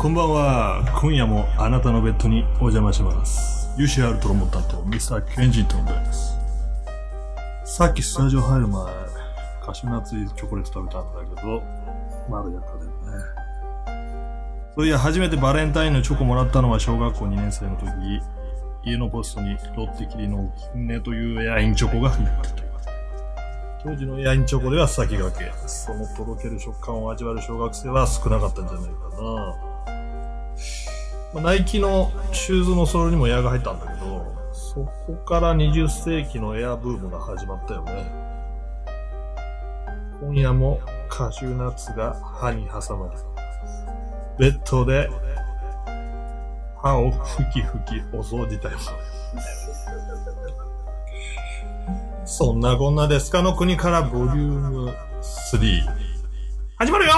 こんばんは。今夜もあなたのベッドにお邪魔します。UCR トロモタンとミスターケンジントンです。さっきスタジオ入る前、カシューナッツチョコレート食べたんだけど、まだやっただよね。そういや、初めてバレンタインのチョコもらったのは小学校2年生の時、家のポストにロッテキリの金ネというエアインチョコが入ってた。当時のエアインチョコでは先駆け。そのとろける食感を味わえる小学生は少なかったんじゃないかな。まあ、ナイキのシューズのソールにもエアが入ったんだけど、そこから20世紀のエアブームが始まったよね。今夜もカシューナッツが歯に挟まれ、ベッドで歯をふきふきお掃除タイム。そんなこんなでスカの国からボリューム3。始まるよ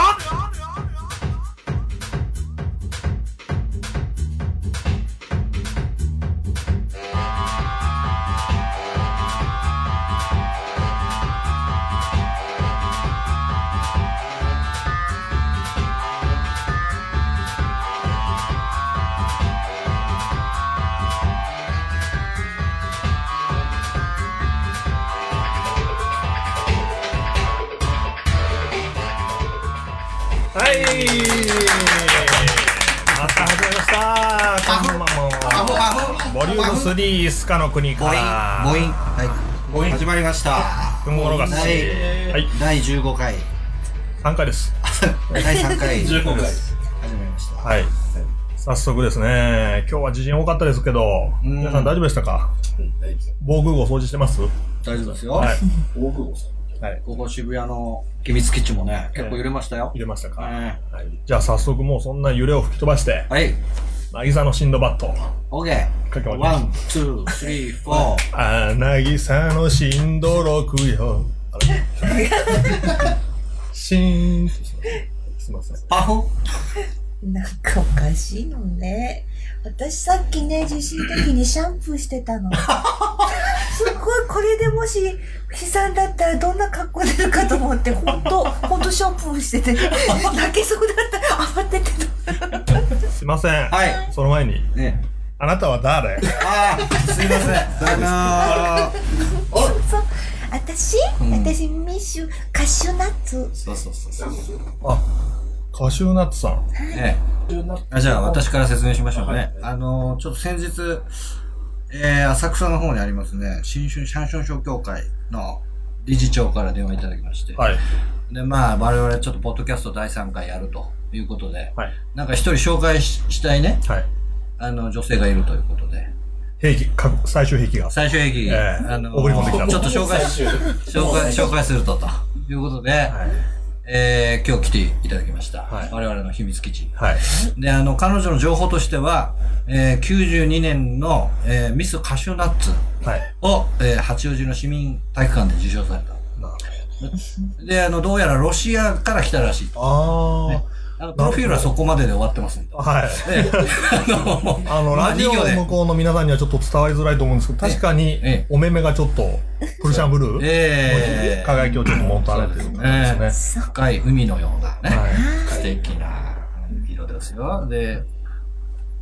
また始ました。こんばんはボリューム3スカの国かボイン。らボイン。はい。始まりました。雲のがし第はい。第15回。3回です。第3回。15回。始まりました。はい。早速ですね。今日は地震多かったですけどん。皆さん大丈夫でしたか？防空壕掃除してます？大丈夫ですよ。はい。大久保さん。ここ渋谷の秘密基地もね結構揺れましたよ入れましたか、ねはい、じゃあ早速もうそんな揺れを吹き飛ばしてはい渚のシンドバット OK かけまワン、ツー、スリー、フォー。あなぎさのしんどろくよ。あれ？しーんとします。すいません。パフなんかおかしいのね。私さっきね、地震の時にシャンプーしてたの。これでもし悲惨だったらどんな格好出るかと思って、ほんと、ほんとシャンプーしてて、泣けそうだった。慌ててた。すいません。はい。その前に、ね。あなたは誰？あー、すいません。あのー、そうそう。私、うん私、ミッシュ、カシューナッツ。そうそうそうそう。あ、カシューナッツさん。ねあじゃあ、私から説明しましょうね。あのー、ちょっと先日、えー、浅草の方にありますね、新春シャンション商協会の理事長から電話いただきまして。はい。で、まあ、我々ちょっとポッドキャスト第3回やるということで、はい。なんか一人紹介ししたいね、はい。あの、女性がいるということで、兵器、か最終兵器が。最終ええあの送り込んできたとちょっと紹介し、紹介、紹介すると、ということで、えー、今日来ていただきました。はい我々の秘密基地。はい。で、あの、彼女の情報としては、えー、92年の、えー、ミスカシューナッツはい。を、えー、八王子の市民体育館で受賞された。なるで、あの、どうやらロシアから来たらしい。ほど。ああの、プロフィールはそこまでで終わってますんで。あ。はい。であの、ラジオの向こうの皆さんにはちょっと伝わりづらいと思うんですけど、確かにええ、お目目がちょっと、プルシャンブル？ーええ輝きをちょっと持たれてる感じですね。深い海のようなね、はい。素敵な色ですよ。で、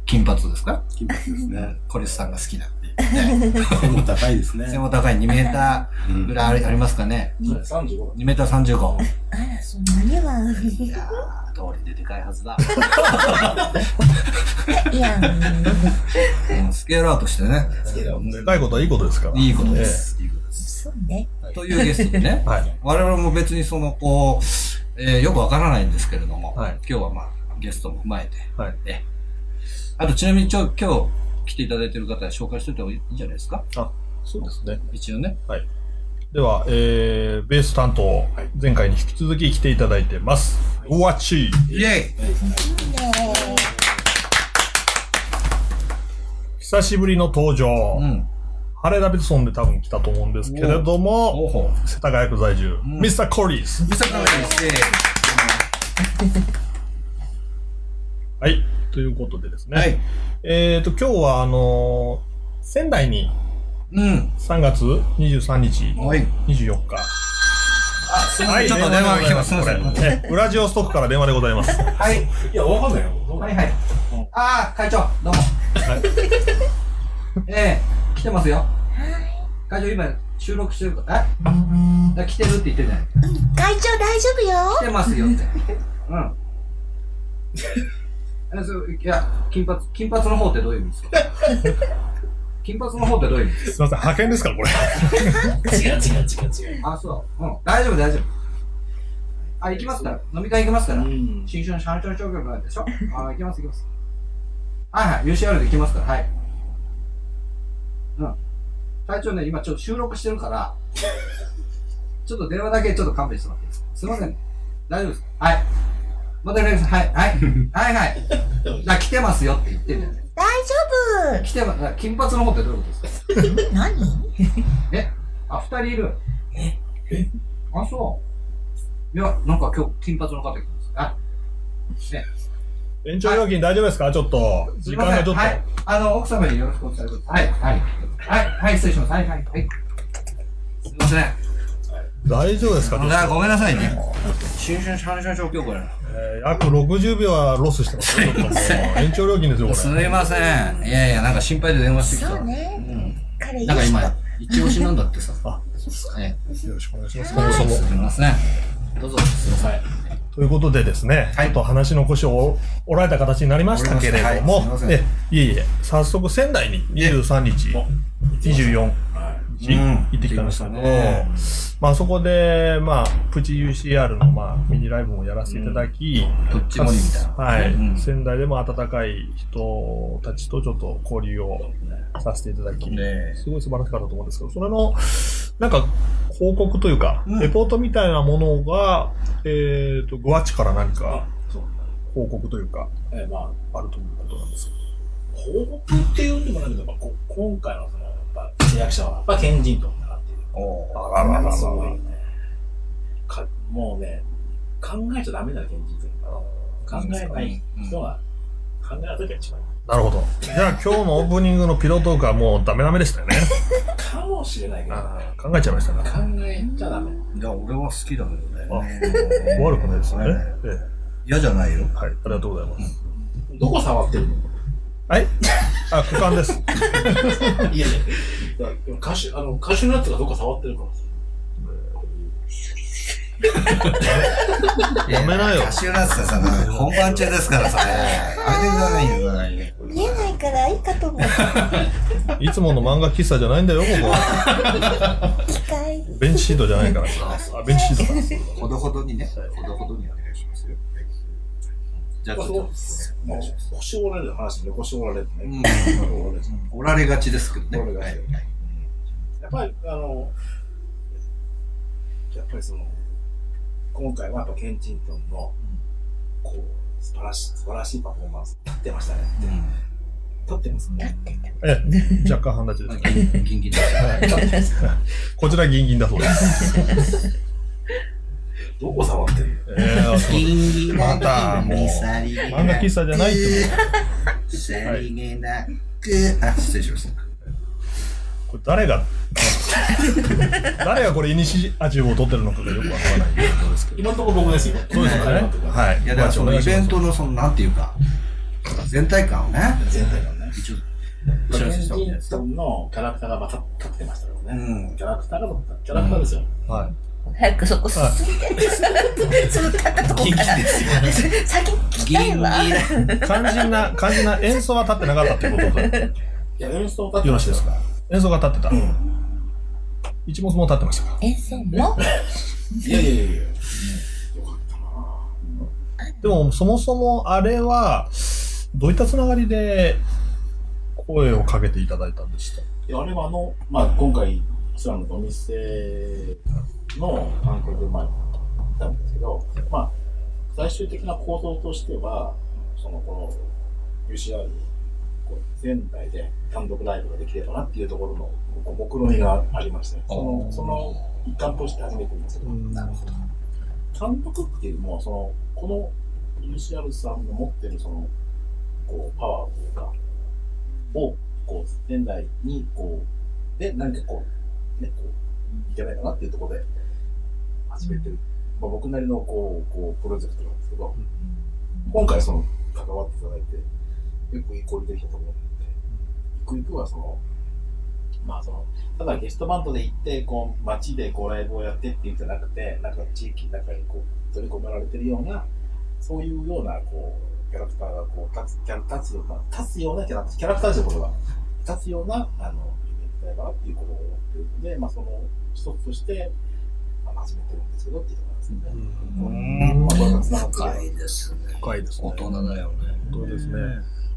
金髪ですか？金髪ですね。コリスさんが好きなっていうね。背も高いですね。背も高い2メーターぐらいありますかね。35 2メーター35。あら、そんなには。通りででかいはずだ。いや、うんスケールアウトしてね。でかいことはいいことですから。いいことです。いいことです。そうね。というゲストでね。はい。我々も別にその、こう、えーよくわからないんですけれども、はい今日はまあ、ゲストも踏まえて、はい。えあとちなみにちょ今日来ていただいている方紹介しておいた方がいいんじゃないですか？あ、そうですね。一応ね。では、えー、ベース担当、前回に引き続き来ていただいてます。うわちイェイね久しぶりの登場。うん。ハレー・ダビッドソンで多分来たと思うんですけれども。世田谷区在住、んミスター・コリース。ミサカです。はい。ということでですね。はい。えっ、と、今日は、あのー仙台にうん。3月23日、はい。24日、すみません、ちょっと電話が来ます。すみません。これえウラジオストックから電話でございます。はい。いや、わかんないよ。はいはい。ああ、会長、どうも。ええ来てますよ。会長、今、収録してるか？ら、え来てるって言ってるじゃない会長大丈夫よ来てますよって。うん。えそういや、金髪、金髪の方ってどういう意味ですか？金髪の方ってどういう意味？ですすいません、派遣ですから、これ。違う違う違う違う。かあ、そう。うん。大丈夫、大丈夫。あ、行きますから。飲み会行きますから。ん。新春シャンシャン商業なんでしょ？あ、行きます、行きます。はいはい、UCR で行きますから、はい。うん。隊長ね、今ちょっと収録してるから、ちょっと電話だけちょっと勘弁してもらっていいですか？すいません。大丈夫ですかはい。また連絡しはい、はい。はいはい。あ、来てますよって言ってるんだよね。大丈来てます。金髪の方ってどういうことですか？夫何？えあ、二人いる。ええ？あ、そう。いや、なんか今日金髪の方来てます。あ、ね。延長料金大丈夫ですか？ちょっと。時間がちょっと。はい。あの、奥様によろしくお伝えください。はい、はい。はい、はい、失礼します。はい、はい、はい。すみません。大丈夫ですか？ごめんなさいね。新春シャンシャン状況これ。えー約60秒はロスしてます延長料金ですよ、こすれ。みません。いやいや、なんか心配で電話してきた。そうね。彼いいなんか今人。、一押しなんだってさ。あ、えよろしくお願いします。えそもそも。すみません。どうぞ。すみません。ということでですね、はいちょっと話の腰を折られた形になりましたけれども、はいえいえいえ、早速仙台に23日、24日、うん。行ってきたんですけど、ましたねまあそこで、まあ、プチ UCR の、まあ、ミニライブもやらせていただき、どっちもりみたいな。はい、うん。仙台でも温かい人たちとちょっと交流をさせていただき、ねすごい素晴らしかったと思うんですけど、それの、なんか、報告というか、うん。レポートみたいなものが、えっ、と、グアチから何か。報告というか、えまあ、あるということなんです報告っていうんでもないけど、今回のその、やっぱ、制約者は、やっぱ県人とだなっていう。おーあららららすごいね。かもうね、考えちゃダメだよ、県人というか。考えない人が、考えるときが一番いい。なるほど。じゃあ今日のオープニングのピロートークはもうダメダメでしたよね。かもしれないけど、あー考えちゃいましたか考えちゃダメ。いや、俺は好きだけどね。ら。悪くないですよね。ねえ嫌じゃないよ。えはい、ありがとうございます。どこ触ってるの？はいあ、股間です。いやいや、歌手、あの、歌手のやつがどこ触ってるからさ。やめなよカシューナッツさ、本番中ですからさ、あれでくださいよ、くださいね。見えないからいいかと思う。いつもの漫画喫茶じゃないんだよ、ここは。機械。ベンチシートじゃないからさ。あ、ベンチシートか。ほどほどにね、ほどほどにお願いしますよ。じゃあ、ちょっと、もう腰折られる話ね、腰折られるね。うん折られるおられがちですけどね。折られがちはいやっぱり、あの、やっぱりその、今回はやっぱケンチントンの、こう、素晴らしい、素晴らしいパフォーマンス、立ってましたね。立ってますね。ええ、若干半立ちうんです。ギンギンギンです。こちらギンギンだそうです。どこ触ってるえー、ギンギンまたもう漫画喫茶じゃないってことさりげなく、あ、失礼しました。これ誰が、誰がこれイニシアチブを取ってるのかがよくわからないところですけど。今のところ僕ですよ。そうですよね。はい。いや、だからそのイベントの、その、なんていうか、全体感をね、全体がね。一応、ケ知らせてンチントンのキャラクターがまた立ってましたからね。うんキャラクターが、キャラクターですよ。はい。早くそこ進んで、その立ったとこから。先聞きたいわ。肝心な、肝心な演奏は立ってなかったっていうことで、いや、演奏立ってよ。ろましいですか？演奏が立ってた。一物も立ってましたか？演奏も？いやいやいや。いや。よかったなでも、そもそもあれは、どういったつながりで声をかけていただいたんでした？いや、あれはあの、まあ、今回、スラムのお店の関係で、まあ、たんですけど、まあ、最終的な構造としては、その、この UCR、仙台で単独ライブができればなっていうところの、目論みがありまして、その、その一環として始めてるんですけど、なるほど。単独っていうのは、その、この UCR さんの持ってるその、こう、パワーというか、を、こう、仙台に、こう、で、何かこう、ね、こう、いけないかなっていうところで、始めてる、まあ、僕なりのこうこうプロジェクトなんですけど、今回その関わっていただいて結構いい交流できたと思うのでゆくゆくはそのまあそのただゲストバンドで行ってこう街でこうライブをやってっていうんじゃなくてなんか地域の中にこう取り込められてるようなそういうようなこうキャラクターがこう立つキャラ立つような立つようなキャラキャラクターということが立つようなあのイベントだからっていうことを思ってるのでまあその一つとして始めてるんですけどっていうところですね。うん深いですね。深いですね大人だよね。本当ですね。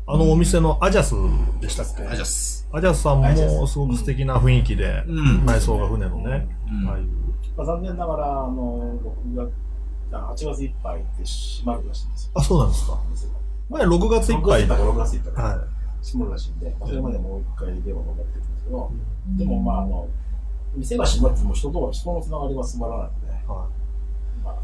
あのお店のアジャスでしたっけ？アジャスさんアジャスもすごく素敵な雰囲気で、うん内装が船のね、うんああいうまあ、残念ながらあの6月あ8月いっぱいで閉まるらしいんですよ。あ、そうなんですか。前6月いっぱい。6月いっぱいか6月いっぱいかは閉まるらしいんで、まあ、それまでもう一回電話が持ってるんですけど、でもまああの店が閉まっても人と人のつながりは詰まらないので、い。はまあ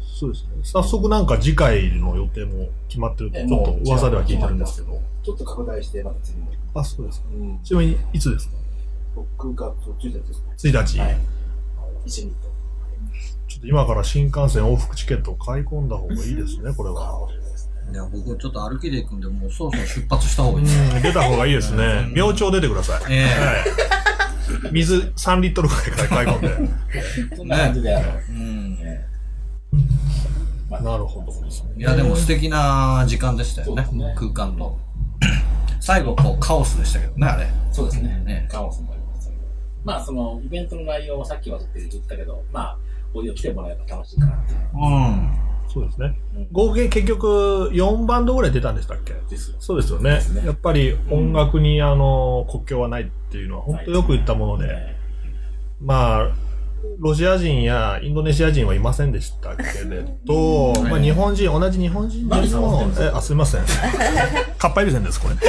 そうですね。早速なんか次回の予定も決まってると、ちょっと噂では聞いてるんですけど。ちょっと拡大してまた次の、あ、そうですか。うん、ちなみにいつですか？6月1日ですね。1日。はい。一緒にと。ちょっと今から新幹線往復チケットを買い込んだ方がいいですね、これは。いや、僕ちょっと歩きで行くんで、もうそろそろ出発した方がういいです。ん、出た方がいいですね。明朝出てください。えはい。水3リットルぐらいから買い込んで。そんな感じで、あの、えうん。えまあなるほどですね。いや、でも素敵な時間でしたよねね。空間と。最後、こう、カオスでしたけどね、あれ。そうですね。ねカオスもありますまあ、その、イベントの内容をさっきはずっと言ったけど、まあ、こういう来てもらえば楽しいかなっていう。うん。そうですねうん。合計結局4バンドぐらい出たんでしたっけ？ですよ。そうですよねです。ねやっぱり音楽にあの国境はないっていうのは本当よく言ったもので、えまあ、ロシア人やインドネシア人はいませんでしたけ？れど、うんまあ日本人、同じ日本人でもるんです、か？え、あ、すいません。かっぱえびせんです、これ。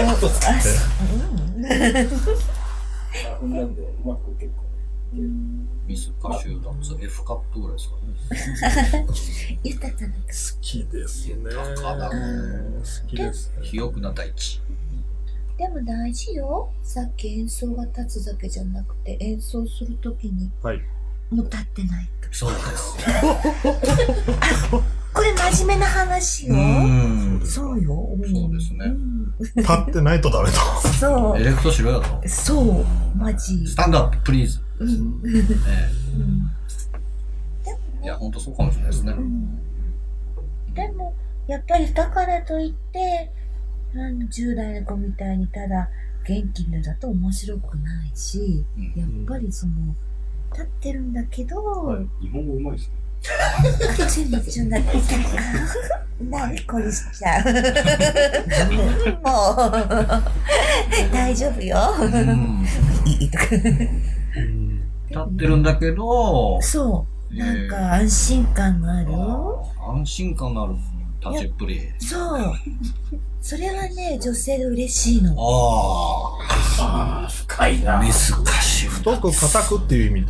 あそうえまあ、踏んだんで、うまく結構ね。ミスカシューダッツ F カップぐらいですかね。豊かな好きですね。豊かだ好きですね。肥沃な大地。でも大事よ。さっき演奏が立つだけじゃなくて、演奏するときに、はい。もう立ってないと。そうです。これ真面目な話よ。んそうよ。そうですねん立ってないとダメと。そエレクトしろよと。う。そう。マジ。スタンドアップ、プリーズ。うん。うん。ええいや、本当そうかもしれないですね。でも、やっぱりだからといって、あの10代の子みたいにただ元気にだと面白くないし、うんやっぱりその、立ってるんだけど、はい日本語うまいですね。あっちにちょなってきた。何これしちゃう。もう、大丈夫よ。うん いいとか。うん立ってるんだけど、そう。なんか安心感がある？安心感のある立ちっぷり。そう。それはね、女性で嬉しいの。あああ、深いなあ、。ミスカシュー太く硬くっていう意味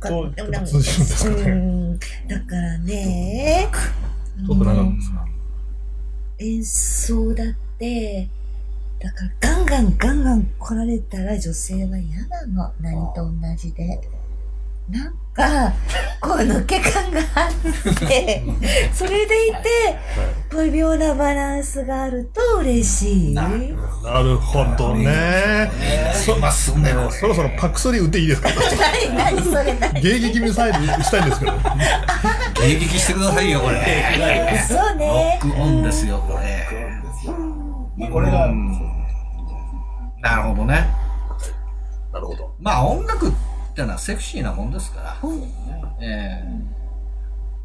とうん通じるんですかね。うんだからね、太くなかったですか？演奏だって、だからガンガンガンガン来られたら女性は嫌なの。何と同じで。なんか、こう抜け感があって、それでいて、微妙なバランスがあると嬉しい。ななるほどね。そまっすぐね、こそろそろパクソリ打っていいですか？何何それ何？迎撃ミサイルしたいんですけど。れ。迎撃してくださいよ、これ。そうロね。ックオンですよ、これ。まあこれが、うんなるほどね。なるほど。まあ音楽ってのはセクシーなもんですから。ええ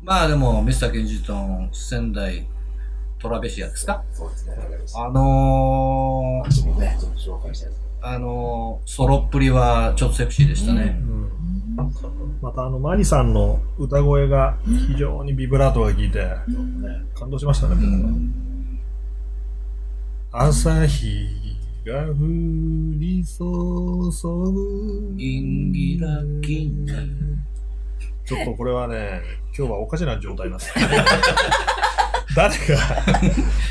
まあでも、ミスターケンジトン、仙台トラベシアですか？そうですね。あのー。あのー、ソロっぷりはちょっとセクシーでしたね。またあの、マリさんの歌声が非常にビブラートが効いて、感動しましたね、僕は朝日が降り注ぐ。ギンギラギンちょっとこれはね、今日はおかしな状態なんです。誰が、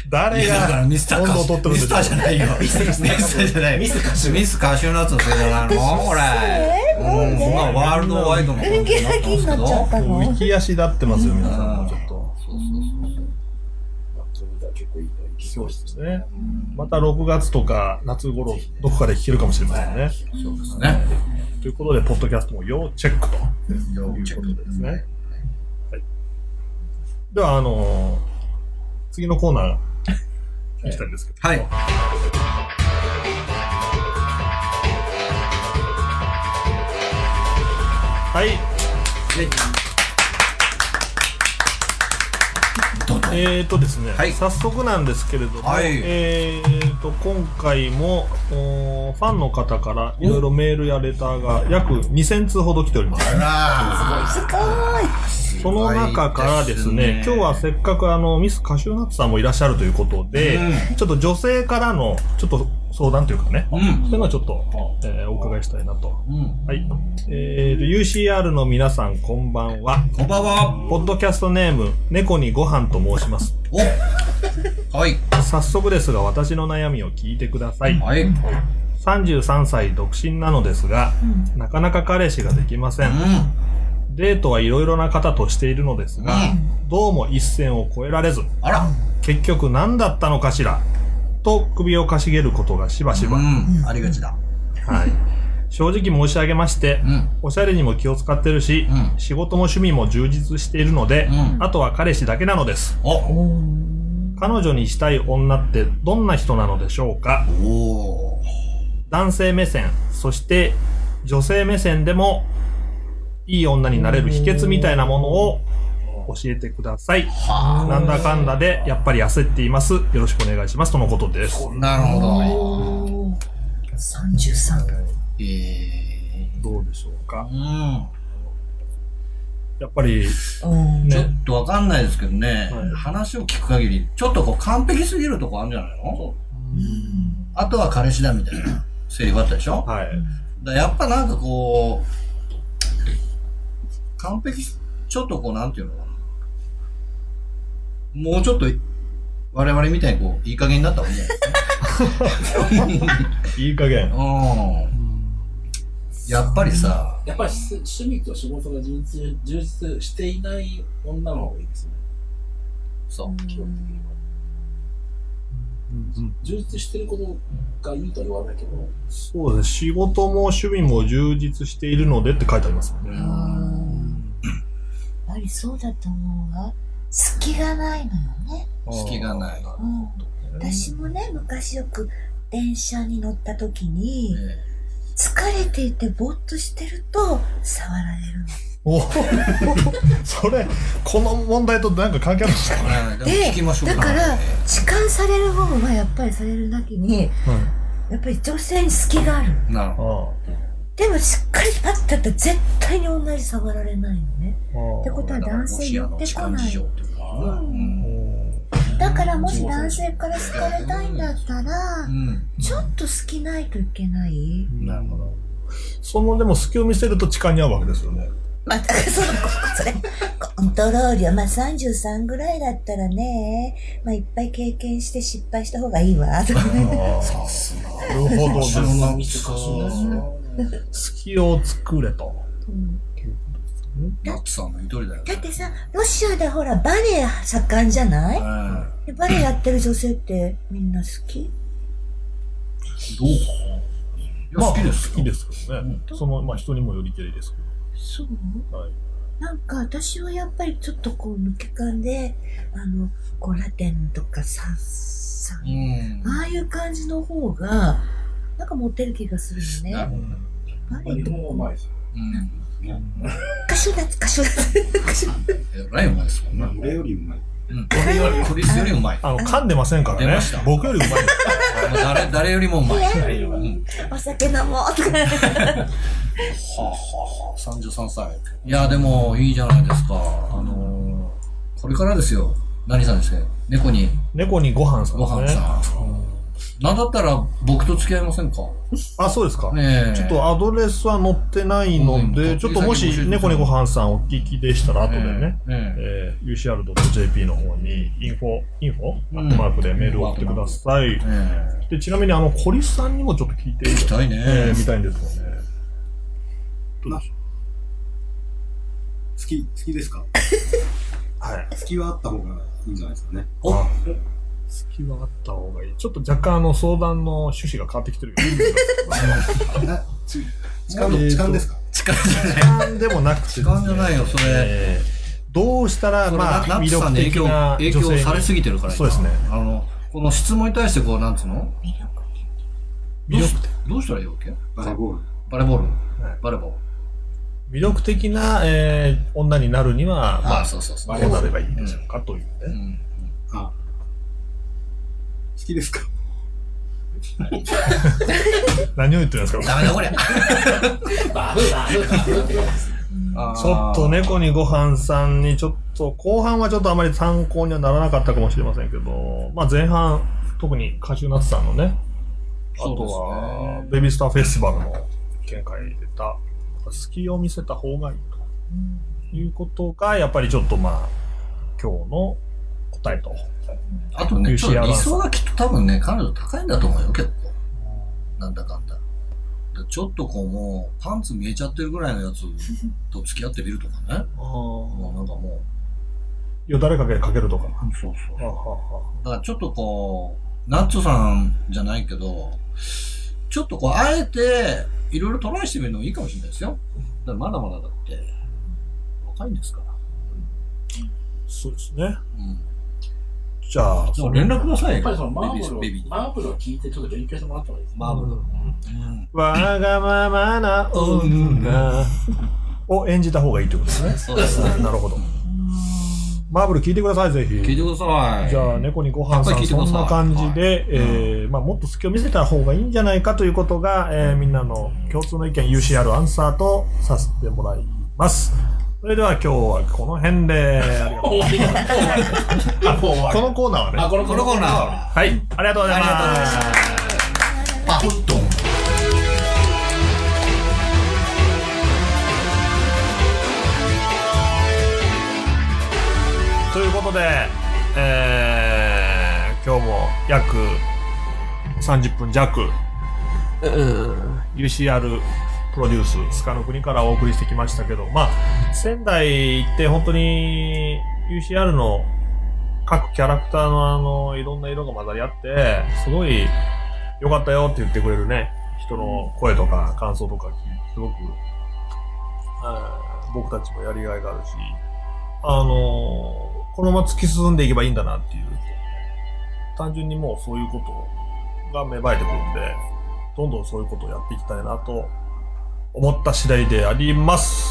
誰がミスター温度を取ってるんでミスターじゃないよ。ミスターじゃないよ。ミスカシュミスカシューナッツのせいじゃないのこれ。なんワールドワイドの人気なきになっちゃったもうの浮き足立ってますよ、皆さんそうですね。また6月とか夏頃、どこかで聞けるかもしれませんね。そうですね。ということで、ポッドキャストも要チェックと要いうことですね。はい。では、あのー次のコーナー、行きたいんですけど。はい。はい。どうぞ。えーとですね、はい。早速なんですけれども、はい。えーと、今回も、ファンの方からいろいろメールやレターが約2000通ほど来ております。あすごい。その中からですね、今日はせっかくあの、ミスカシューナッツさんもいらっしゃるということで、うちょっと女性からの、ちょっと相談というかね、ら、うん。そういうのはちょっと、えーお伺いしたいなと。うん。はい。えーと、UCR の皆さんこんばんは。こんばんは。ポッドキャストネーム、猫にご飯と申します。おはい。早速ですが、私の悩みを聞いてください。はい。うん。33歳独身なのですが、なかなか彼氏ができません。デートはいろいろな方としているのですが、どうも一線を越えられず、あら。結局何だったのかしら、と首をかしげることがしばしば。うん。ありがちだ。はい。正直申し上げまして、うん。おしゃれにも気を使ってるし、うん仕事も趣味も充実しているので、うんあとは彼氏だけなのです。お彼女にしたい女ってどんな人なのでしょうか？男性目線、そして女性目線でもいい女になれる秘訣みたいなものを教えてください。はなんだかんだでやっぱり焦っています。よろしくお願いします。とのことです。あ。なるほど。おー33えー。どうでしょうか？うん。やっぱり、うんちょね、っとわかんないですけどね、はい話を聞く限り、ちょっとこう完璧すぎるとこあるんじゃないの？あとは彼氏だみたいなセリフあったでしょ？はい。だやっぱなんかこう、完璧、ちょっとこうなんていうのかな。もうちょっと、我々みたいにこう、いい加減になった方がいいんじゃないですか。いい加減。うん。やっぱりさ、やっぱりし趣味と仕事が充実充実していない女の方がいいですね。そう。基本的には。充実してることがいいとは言わないけど、そうです。仕事も趣味も充実しているのでって書いてありますよね。やっぱりそうだと思うわ隙がないのよね、隙がない。うん、私もね昔よく電車に乗った時にえ疲れていてぼーっとしてると触られるの。お それ、この問題となんか関係あるんですか？でもで聞きましょうだから痴漢される方はやっぱりされるだけにやっぱり女性に隙があるなるほど。あでもしっかりパッてやったら絶対に同じ触られないのねあってことは男性寄ってこないだからもし男性から好かれたいんだったらうん。ちょっと好きないといけない？なるほど。その、でも隙を見せると痴漢に合うわけですよね。まあ、だからその、それ、コントロールは、まあ33ぐらいだったらね、まあいっぱい経験して失敗した方がいいわ、とかね。さすが。なるほどです。そんな店貸しですよ。隙を作れと。だよね。だってさ、ロシアでほら、バレエ盛んじゃない？うんでバレエやってる女性ってみんな好き？どうかいや、好きですよ。好きですけどね。その、まあ人にもよりけりですけそう？ど。はい。なんか私はやっぱりちょっとこう抜け感で、あの、こうラテンとかさ、さ、うん。ああいう感じの方が、なんかモテる気がするよね。なるほど。日バレエと本はうまいですよ。うん。カシュナッツ、カシュナッツ。カシュナッツえらいうまいですもんね。俺よりうまい。うん。これより、クリスよりうまい。あの、噛んでませんからね。僕よりうまい誰、誰よりもうまい。ねうん。お酒飲もうとか。はあ、はあ、はあ、33歳。いや、でも、いいじゃないですか。あのー、これからですよ。何さんですか？猫に猫にご飯さんごですね。飯さん。なんだったら僕と付き合いませんか？あ、そうですか。ねえ。ちょっとアドレスは載ってないのうんで、ちょっともし猫にご飯さんお聞きでしたら、後でね、えええー UCR.jp の方に、インフォ、インフォ、うんアットマークでメールを送ってください。えで、ちなみに、あの、コリスさんにもちょっと聞いて、聞きたいねえーみたいんですよね。どうでしょ好き、好きですか？うはい。好きはあった方がいいんじゃないですかね。お好きはあった方がいい。ちょっと若干あの相談の趣旨が変わってきてるよ。あち痴漢の、痴漢ですか？力じゃない。時間でもなくて、時間じゃないよ、それ。えーどうしたら、それまあ、ナッ魅力ツさんに影響的な影女性に響されすぎてるから今そうですね。あの、この質問に対してこう、なんつうの？魅力どうしどうしたらいいわけ？バレーボール。バレーボールはい。バレーボール。魅力的な、えー女になるには、まあ、そうそうそう。どうなればいいでしょうかというね。うん。あ好きですか？何を言ってるんですか？ダメだこりゃ。バフバフバフって。ちょっと猫にご飯さんにちょっと後半はちょっとあまり参考にはならなかったかもしれませんけど、まあ前半、特にカシューナッツさんのね、あとは、ベビースターフェスティバルの見解に出た、隙を見せた方がいいということが、やっぱりちょっとまあ、今日の答えと。あとね、ちょっと理想がきっと多分ね、彼女高いんだと思うよ、結構。なんだかんだ。でちょっとこうもう、パンツ見えちゃってるぐらいのやつと付き合ってみるとかね。もうなんかもよだれかけかけるとか。う、そうそう。はあはだからちょっとこう、ナッツさんじゃないけど、ちょっとこう、あえて、いろいろトライしてみるのもいいかもしれないですよ。だまだまだだって、若いんですから。そうですね。うん。じゃあ、でも連絡くださいよ。やっぱりそのマーブルをマーブルを聞いてちょっと勉強してもらった方がいいですね。マーブル。わがままな女を演じた方がいいってことですね。そうですね。なるほど。マーブル。聞いてください、ぜひ。聞いてください。じゃあ、猫にご飯さん、そん。な感じで、えーまあ、もっと隙を見せた方がいいんじゃないかということが、えーみんなの共通の意見、UCR アンサーとさせてもらいます。それでは今日はこの辺で、あり。がとうございます。このコーナー。はあ、ね、このこのコーナー。は、はい、ありがとうございます。ありがとうございますパフッと。ということで、えー、今日も約30分弱、UCR プロデュース、スカの国からお送りしてきましたけど、まあ、仙台行って本当に UCR の各キャラクターのあの、いろんな色が混ざり合って、すごい良かったよって言ってくれるね、人の声とか感想とか、すごく、僕たちもやりがいがあるし、あのこのまま突き進んでいけばいいんだなっていう、単純にもうそういうことが芽生えてくるんで、どんどんそういうことをやっていきたいなと思った次第であります。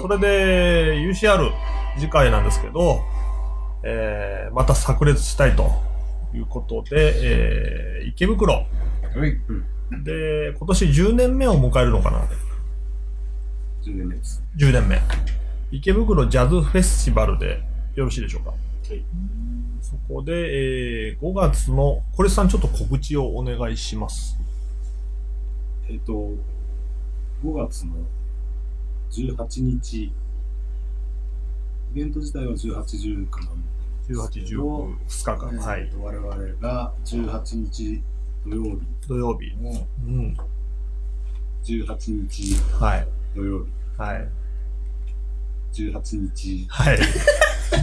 それで、UCR 次回なんですけど、えー、また炸裂したいということで、えー、池袋で、今年10年目を迎えるのかな10年目です。10年目。池袋ジャズフェスティバルでよろしいでしょうか。いそこで、えー5月の、これさんちょっと告知をお願いします。えっ、と、5月の18日、イベント自体は18、19かな。18、19、2日間。はい。えーと我々が18日土曜日、土曜日。うん。18日はい。土曜日、はい。18日はい。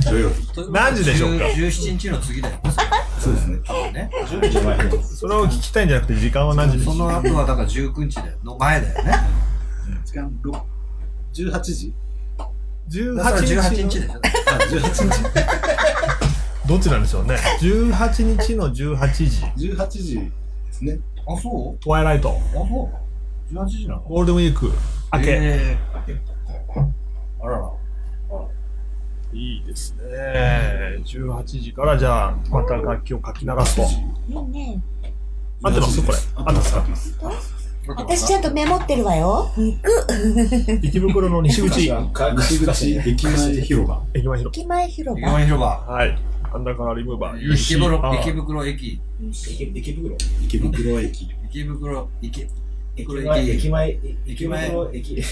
土曜日。何時でしょうか？17日の次だよ。そうですね。多分ね。それを聞きたいんじゃなくて、時間は何時でしょそうの後はだから19日だよ。の前だよね。時間6 18時だから18日。18日でしょ。あ、18日どっちなんでしょうね？18日の18時。18時ですね。あ、そう？トワイライト。あ、そう。18時なの？ゴールデンウィーク明け。えーあらら。いいですね。18時からじゃあ、また楽器をかき鳴らすと。いいね。合ってます？これ合ってます。私ちゃんとメモってるわよ。行く。池袋の西口西口駅前広場。駅前広駅前広池場。前広場。場。はい。アンダーカラーリムーバー。池袋、池袋駅。池池袋？池袋駅。池袋、池、駅前、駅前、駅前袋駅、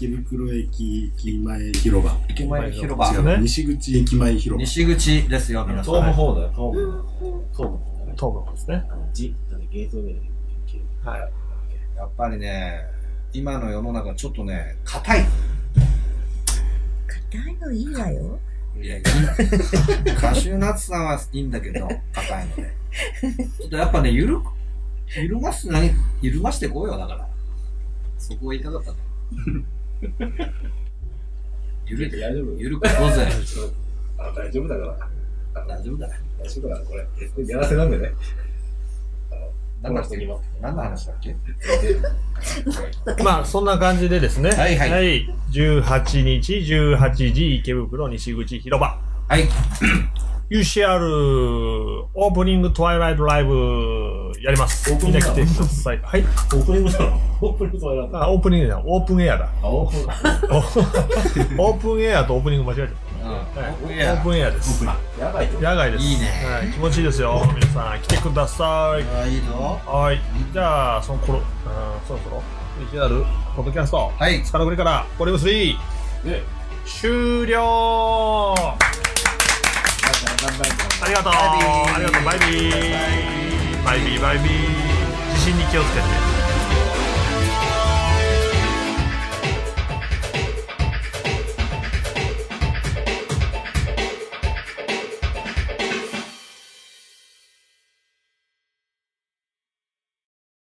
池袋駅駅前広場。池前広違場。うね西口駅前広場。西口ですよ、皆さん。東部方だよ、東部。東部だね。東部ですね。じ、だってゲートウェイ。はい。やっぱりね、今の世の中ちょっとね、硬い。硬いのいいわよ。いや、いいカシューナッツさんはいいんだけど、硬いので。ちょっとやっぱね、ゆるく、ゆるます、何、ゆるましてこうよ、だから。そこは言いたかったの。ゆる大丈夫？ゆるくこうぜ。あ大丈夫だから。大丈夫だよ。大丈夫だから、これ。やらせなんでね。何のしてきます。何の話だっけ？まあ、そんな感じでですね。はいはい18日、18時、池袋西口広場。はい。UCR オープニングトワイライトライブやります。オープニングみんな来てください。はい。オープニングだろ。オープニングとはや。あ、オープニングオープンエアだ。あ、オープニング。オープンエアとオープニング間違えちゃうん。った。はいオープンエアオープンエアです。やばいと。野外です。いいねはい。気持ちいいですよ。皆さん来てください。あいいぞ。はい。じゃあ、その頃、うんそろそろ、UCR ポッドキャスト、はい。スカラグリから、ボリューム3、で、終了ありがとうありがとうバイビーバイビーバイビー。地震に気をつけて。